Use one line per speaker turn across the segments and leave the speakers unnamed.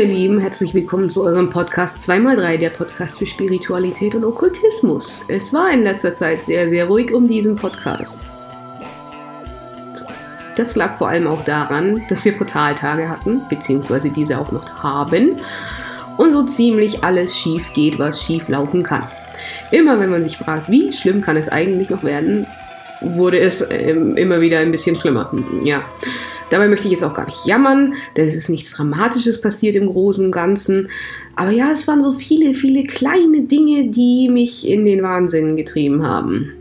Meine Lieben, herzlich willkommen zu eurem Podcast 2x3, der Podcast für Spiritualität und Okkultismus. Es war in letzter Zeit sehr, sehr ruhig um diesen Podcast. Das lag vor allem auch daran, dass wir Portaltage hatten, beziehungsweise diese auch noch haben und so ziemlich alles schief geht, was schief laufen kann. Immer wenn man sich fragt, wie schlimm kann es eigentlich noch werden, wurde es ähm, immer wieder ein bisschen schlimmer. Ja. Dabei möchte ich jetzt auch gar nicht jammern, denn es ist nichts Dramatisches passiert im Großen und Ganzen. Aber ja, es waren so viele, viele kleine Dinge, die mich in den Wahnsinn getrieben haben.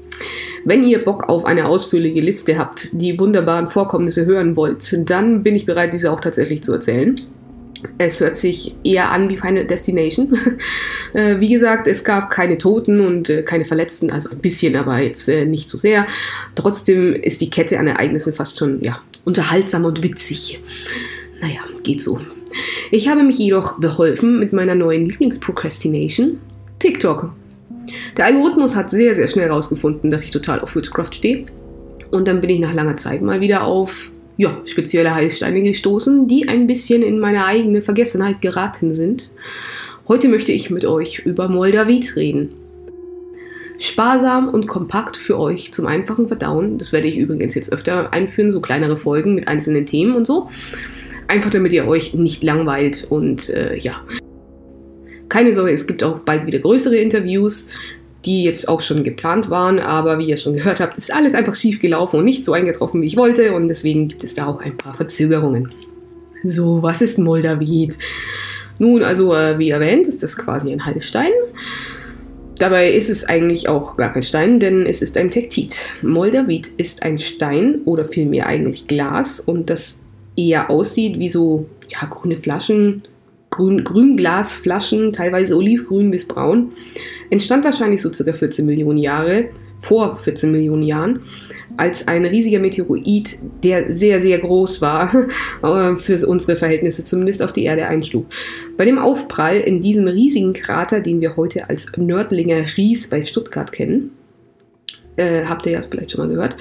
Wenn ihr Bock auf eine ausführliche Liste habt, die wunderbaren Vorkommnisse hören wollt, dann bin ich bereit, diese auch tatsächlich zu erzählen. Es hört sich eher an wie Final Destination. Äh, wie gesagt, es gab keine Toten und äh, keine Verletzten, also ein bisschen, aber jetzt äh, nicht so sehr. Trotzdem ist die Kette an Ereignissen fast schon ja, unterhaltsam und witzig. Naja, geht so. Ich habe mich jedoch beholfen mit meiner neuen Lieblingsprocrastination, TikTok. Der Algorithmus hat sehr, sehr schnell herausgefunden, dass ich total auf Witchcraft stehe. Und dann bin ich nach langer Zeit mal wieder auf ja, spezielle Heilsteine gestoßen, die ein bisschen in meine eigene Vergessenheit geraten sind. Heute möchte ich mit euch über Moldavit reden. Sparsam und kompakt für euch zum einfachen Verdauen. Das werde ich übrigens jetzt öfter einführen, so kleinere Folgen mit einzelnen Themen und so. Einfach damit ihr euch nicht langweilt und äh, ja. Keine Sorge, es gibt auch bald wieder größere Interviews die jetzt auch schon geplant waren, aber wie ihr schon gehört habt, ist alles einfach schief gelaufen und nicht so eingetroffen, wie ich wollte und deswegen gibt es da auch ein paar Verzögerungen. So, was ist Moldavit? Nun, also äh, wie erwähnt, ist das quasi ein Heilstein. Dabei ist es eigentlich auch gar kein Stein, denn es ist ein Tektit. Moldavit ist ein Stein oder vielmehr eigentlich Glas und das eher aussieht wie so ja, grüne Flaschen, grün, Grünglasflaschen, teilweise olivgrün bis braun. Entstand wahrscheinlich so circa 14 Millionen Jahre, vor 14 Millionen Jahren, als ein riesiger Meteoroid, der sehr, sehr groß war, äh, für unsere Verhältnisse zumindest auf die Erde einschlug. Bei dem Aufprall in diesem riesigen Krater, den wir heute als Nördlinger Ries bei Stuttgart kennen, äh, habt ihr ja vielleicht schon mal gehört.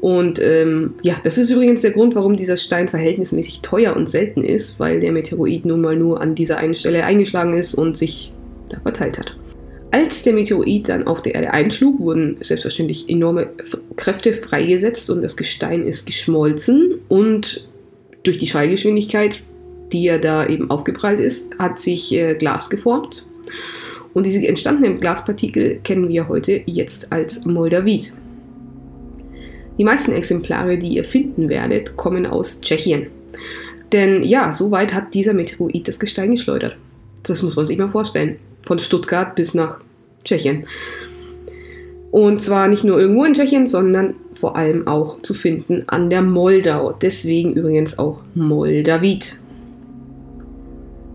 Und ähm, ja, das ist übrigens der Grund, warum dieser Stein verhältnismäßig teuer und selten ist, weil der Meteoroid nun mal nur an dieser einen Stelle eingeschlagen ist und sich da verteilt hat. Als der Meteoroid dann auf der Erde einschlug, wurden selbstverständlich enorme Kräfte freigesetzt und das Gestein ist geschmolzen und durch die Schallgeschwindigkeit, die ja da eben aufgeprallt ist, hat sich äh, Glas geformt und diese entstandenen Glaspartikel kennen wir heute jetzt als Moldavit. Die meisten Exemplare, die ihr finden werdet, kommen aus Tschechien. Denn ja, so weit hat dieser Meteoroid das Gestein geschleudert. Das muss man sich mal vorstellen. Von Stuttgart bis nach Tschechien. Und zwar nicht nur irgendwo in Tschechien, sondern vor allem auch zu finden an der Moldau. Deswegen übrigens auch Moldavit.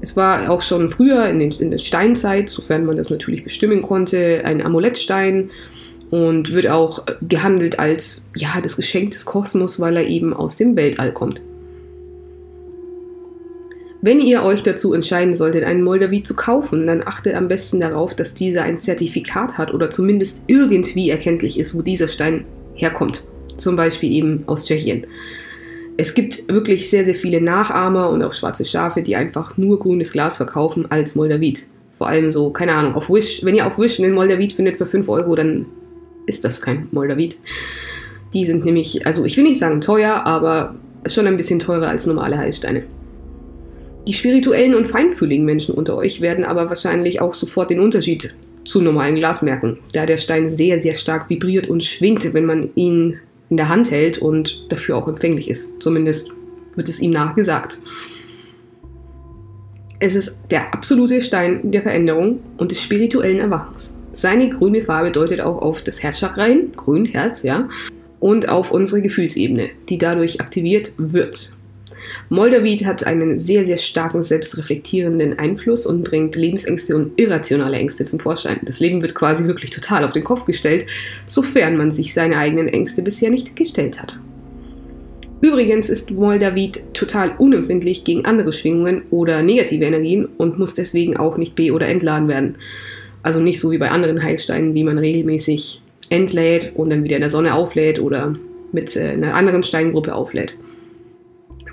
Es war auch schon früher in, den, in der Steinzeit, sofern man das natürlich bestimmen konnte, ein Amulettstein und wird auch gehandelt als ja, das Geschenk des Kosmos, weil er eben aus dem Weltall kommt. Wenn ihr euch dazu entscheiden solltet, einen Moldavit zu kaufen, dann achtet am besten darauf, dass dieser ein Zertifikat hat oder zumindest irgendwie erkenntlich ist, wo dieser Stein herkommt. Zum Beispiel eben aus Tschechien es gibt wirklich sehr, sehr viele Nachahmer und auch schwarze Schafe, die einfach nur grünes Glas verkaufen als Moldavit. Vor allem so, keine Ahnung, auf Wish. Wenn ihr auf Wish einen Moldavit findet für 5 Euro, dann ist das kein Moldavit. Die sind nämlich, also ich will nicht sagen teuer, aber schon ein bisschen teurer als normale Heilsteine. Die spirituellen und feinfühligen Menschen unter euch werden aber wahrscheinlich auch sofort den Unterschied zu normalen Glas merken, da der Stein sehr, sehr stark vibriert und schwingt, wenn man ihn in der Hand hält und dafür auch empfänglich ist. Zumindest wird es ihm nachgesagt. Es ist der absolute Stein der Veränderung und des spirituellen Erwachens. Seine grüne Farbe deutet auch auf das Herzchakra hin, grün, Herz, ja, und auf unsere Gefühlsebene, die dadurch aktiviert wird. Moldavit hat einen sehr, sehr starken selbstreflektierenden Einfluss und bringt Lebensängste und irrationale Ängste zum Vorschein. Das Leben wird quasi wirklich total auf den Kopf gestellt, sofern man sich seine eigenen Ängste bisher nicht gestellt hat. Übrigens ist Moldavit total unempfindlich gegen andere Schwingungen oder negative Energien und muss deswegen auch nicht be- oder entladen werden. Also nicht so wie bei anderen Heilsteinen, die man regelmäßig entlädt und dann wieder in der Sonne auflädt oder mit äh, einer anderen Steingruppe auflädt.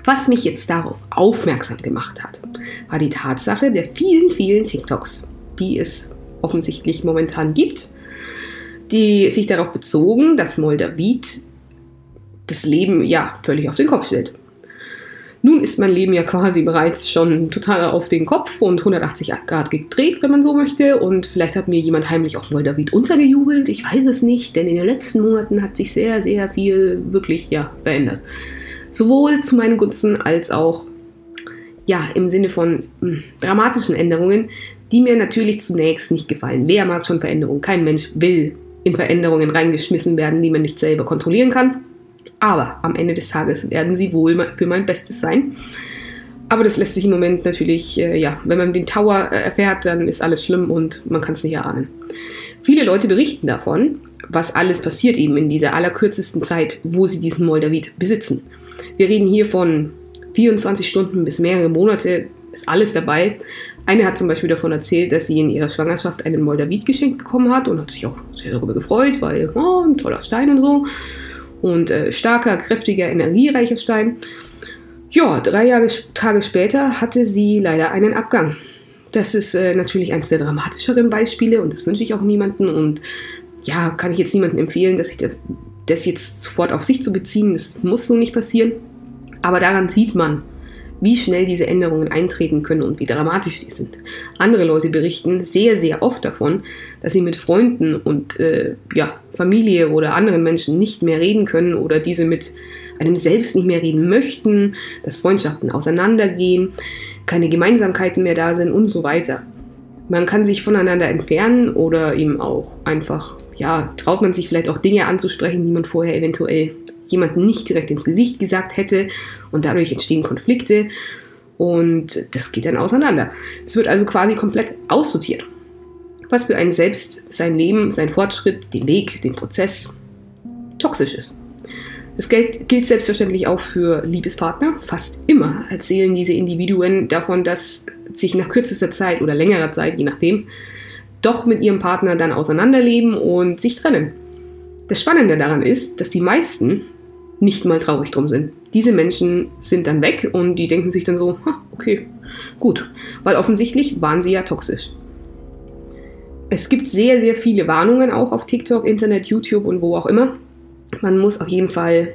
Was mich jetzt darauf aufmerksam gemacht hat, war die Tatsache der vielen, vielen TikToks, die es offensichtlich momentan gibt, die sich darauf bezogen, dass Moldavit das Leben ja völlig auf den Kopf stellt. Nun ist mein Leben ja quasi bereits schon total auf den Kopf und 180 Grad gedreht, wenn man so möchte. Und vielleicht hat mir jemand heimlich auch Moldavit untergejubelt. Ich weiß es nicht, denn in den letzten Monaten hat sich sehr, sehr viel wirklich ja, verändert. Sowohl zu meinen Gunsten als auch ja, im Sinne von mh, hm, dramatischen Änderungen, die mir natürlich zunächst nicht gefallen. Wer mag schon Veränderungen? Kein Mensch will in Veränderungen reingeschmissen werden, die man nicht selber kontrollieren kann. Aber am Ende des Tages werden sie wohl für mein Bestes sein. Aber das lässt sich im Moment natürlich, äh, ja, wenn man den Tower äh, erfährt, dann ist alles schlimm und man kann es nicht erahnen. Viele Leute berichten davon, was alles passiert eben in dieser allerkürzesten Zeit, wo sie diesen Moldavit besitzen. Wir reden hier von 24 Stunden bis mehrere Monate, ist alles dabei. Eine hat zum Beispiel davon erzählt, dass sie in ihrer Schwangerschaft einen Moldavit geschenkt bekommen hat und hat sich auch sehr darüber gefreut, weil oh, ein toller Stein und so und äh, starker, kräftiger, energiereicher Stein. Ja, drei Jahre, Tage später hatte sie leider einen Abgang. Das ist äh, natürlich eines der dramatischeren Beispiele und das wünsche ich auch niemandem. Und ja, kann ich jetzt niemandem empfehlen, dass ich das jetzt sofort auf sich zu beziehen. Das muss so nicht passieren. Aber daran sieht man, wie schnell diese Änderungen eintreten können und wie dramatisch die sind. Andere Leute berichten sehr, sehr oft davon, dass sie mit Freunden und äh, ja, Familie oder anderen Menschen nicht mehr reden können oder diese mit einem selbst nicht mehr reden möchten, dass Freundschaften auseinandergehen, keine Gemeinsamkeiten mehr da sind und so weiter. Man kann sich voneinander entfernen oder eben auch einfach, ja, traut man sich vielleicht auch Dinge anzusprechen, die man vorher eventuell jemanden nicht direkt ins Gesicht gesagt hätte und dadurch entstehen Konflikte und das geht dann auseinander. Es wird also quasi komplett aussortiert. Was für einen selbst sein Leben, sein Fortschritt, den Weg, den Prozess toxisch ist. Das gilt selbstverständlich auch für Liebespartner. Fast immer erzählen diese Individuen davon, dass sich nach kürzester Zeit oder längerer Zeit, je nachdem, doch mit ihrem Partner dann auseinanderleben und sich trennen. Das Spannende daran ist, dass die meisten nicht mal traurig drum sind. Diese Menschen sind dann weg und die denken sich dann so, okay, gut, weil offensichtlich waren sie ja toxisch. Es gibt sehr, sehr viele Warnungen auch auf TikTok, Internet, YouTube und wo auch immer. Man muss auf jeden Fall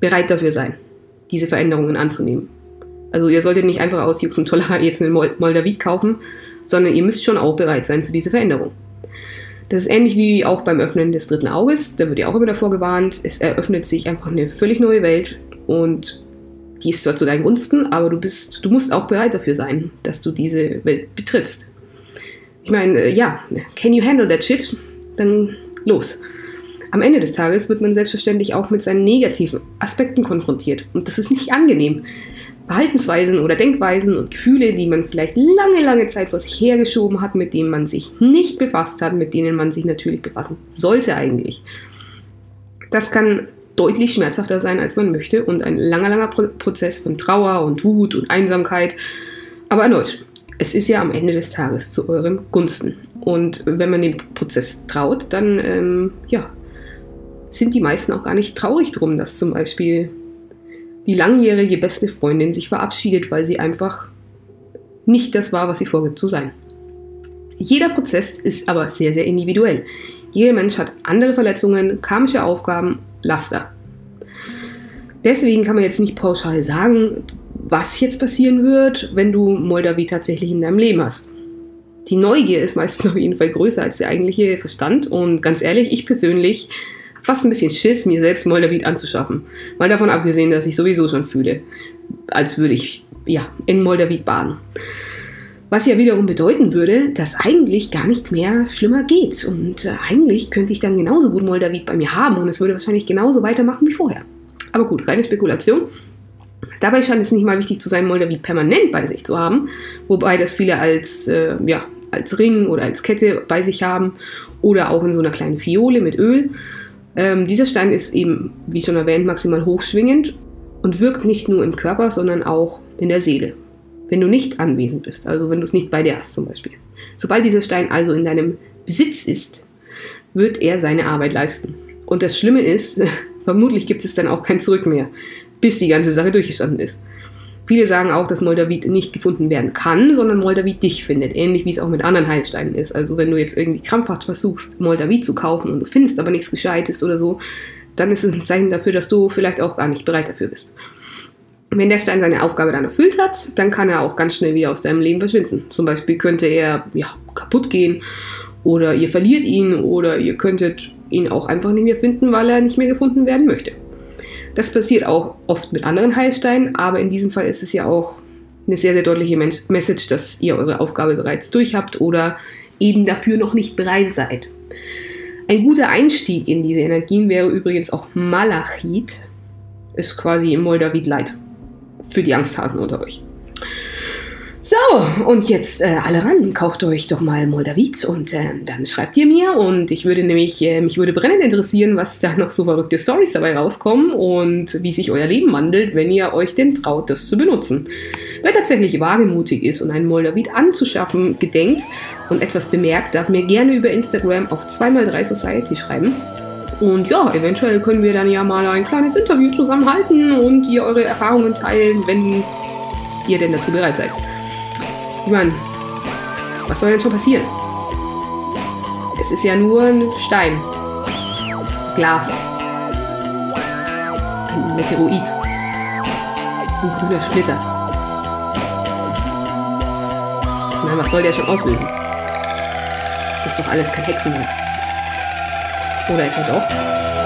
bereit dafür sein, diese Veränderungen anzunehmen. Also ihr solltet nicht einfach aus Jux und Tollerei jetzt einen Moldavit kaufen, sondern ihr müsst schon auch bereit sein für diese Veränderung. Das ist ähnlich wie auch beim Öffnen des dritten Auges. Da wird ja auch immer davor gewarnt. Es eröffnet sich einfach eine völlig neue Welt und die ist zwar zu deinen Gunsten, aber du bist, du musst auch bereit dafür sein, dass du diese Welt betrittst. Ich meine, äh, ja, can you handle that shit? Dann los. Am Ende des Tages wird man selbstverständlich auch mit seinen negativen Aspekten konfrontiert. Und das ist nicht angenehm. Verhaltensweisen oder Denkweisen und Gefühle, die man vielleicht lange, lange Zeit vor sich hergeschoben hat, mit denen man sich nicht befasst hat, mit denen man sich natürlich befassen sollte eigentlich. Das kann deutlich schmerzhafter sein, als man möchte und ein langer, langer Prozess von Trauer und Wut und Einsamkeit. Aber erneut, es ist ja am Ende des Tages zu eurem Gunsten. Und wenn man dem Prozess traut, dann ähm, ja, sind die meisten auch gar nicht traurig drum, dass zum Beispiel die langjährige beste Freundin sich verabschiedet, weil sie einfach nicht das war, was sie vorgibt zu sein. Jeder Prozess ist aber sehr, sehr individuell. Jeder Mensch hat andere Verletzungen, karmische Aufgaben, Laster. Deswegen kann man jetzt nicht pauschal sagen, was jetzt passieren wird, wenn du Moldavi tatsächlich in deinem Leben hast. Die Neugier ist meistens auf jeden Fall größer als der eigentliche Verstand und ganz ehrlich, ich persönlich fast ein bisschen Schiss, mir selbst Moldavit anzuschaffen. Mal davon abgesehen, dass ich sowieso schon fühle, als würde ich ja, in Moldavit baden. Was ja wiederum bedeuten würde, dass eigentlich gar nichts mehr schlimmer geht. Und äh, eigentlich könnte ich dann genauso gut Moldavit bei mir haben und es würde wahrscheinlich genauso weitermachen wie vorher. Aber gut, reine Spekulation. Dabei scheint es nicht mal wichtig zu sein, Moldavit permanent bei sich zu haben, wobei das viele als, äh, ja, als Ring oder als Kette bei sich haben oder auch in so einer kleinen Fiole mit Öl. Ähm, dieser Stein ist eben, wie schon erwähnt, maximal hochschwingend und wirkt nicht nur im Körper, sondern auch in der Seele. Wenn du nicht anwesend bist, also wenn du es nicht bei dir hast zum Beispiel. Sobald dieser Stein also in deinem Besitz ist, wird er seine Arbeit leisten. Und das Schlimme ist, vermutlich gibt es dann auch kein Zurück mehr, bis die ganze Sache durchgestanden ist. Viele sagen auch, dass Moldavit nicht gefunden werden kann, sondern Moldavit dich findet, ähnlich wie es auch mit anderen Heilsteinen ist. Also wenn du jetzt irgendwie krampfhaft versuchst, Moldavit zu kaufen und du findest aber nichts Gescheites oder so, dann ist es ein Zeichen dafür, dass du vielleicht auch gar nicht bereit dafür bist. Wenn der Stein seine Aufgabe dann erfüllt hat, dann kann er auch ganz schnell wieder aus deinem Leben verschwinden. Zum Beispiel könnte er ja, kaputt gehen oder ihr verliert ihn oder ihr könntet ihn auch einfach nicht mehr finden, weil er nicht mehr gefunden werden möchte. Das passiert auch oft mit anderen Heilsteinen, aber in diesem Fall ist es ja auch eine sehr, sehr deutliche Message, dass ihr eure Aufgabe bereits durch habt oder eben dafür noch nicht bereit seid. Ein guter Einstieg in diese Energien wäre übrigens auch Malachit, ist quasi im Moldavit Light für die Angsthasen unter euch. So, und jetzt äh, alle ran, kauft euch doch mal Moldavit und äh, dann schreibt ihr mir und ich würde nämlich, äh, mich würde brennend interessieren, was da noch so verrückte Stories dabei rauskommen und wie sich euer Leben wandelt, wenn ihr euch denn traut, das zu benutzen. Wer tatsächlich wagemutig ist und einen Moldavit anzuschaffen gedenkt und etwas bemerkt, darf mir gerne über Instagram auf 2x3 Society schreiben. Und ja, eventuell können wir dann ja mal ein kleines Interview zusammenhalten und ihr eure Erfahrungen teilen, wenn ihr denn dazu bereit seid. Ich meine, was soll denn schon passieren? Es ist ja nur ein Stein. Glas. Ein Meteoroid. Ein grüner Splitter. Meine, was soll der schon auslösen? Das ist doch alles kein Hexenwerk. Oder etwa doch?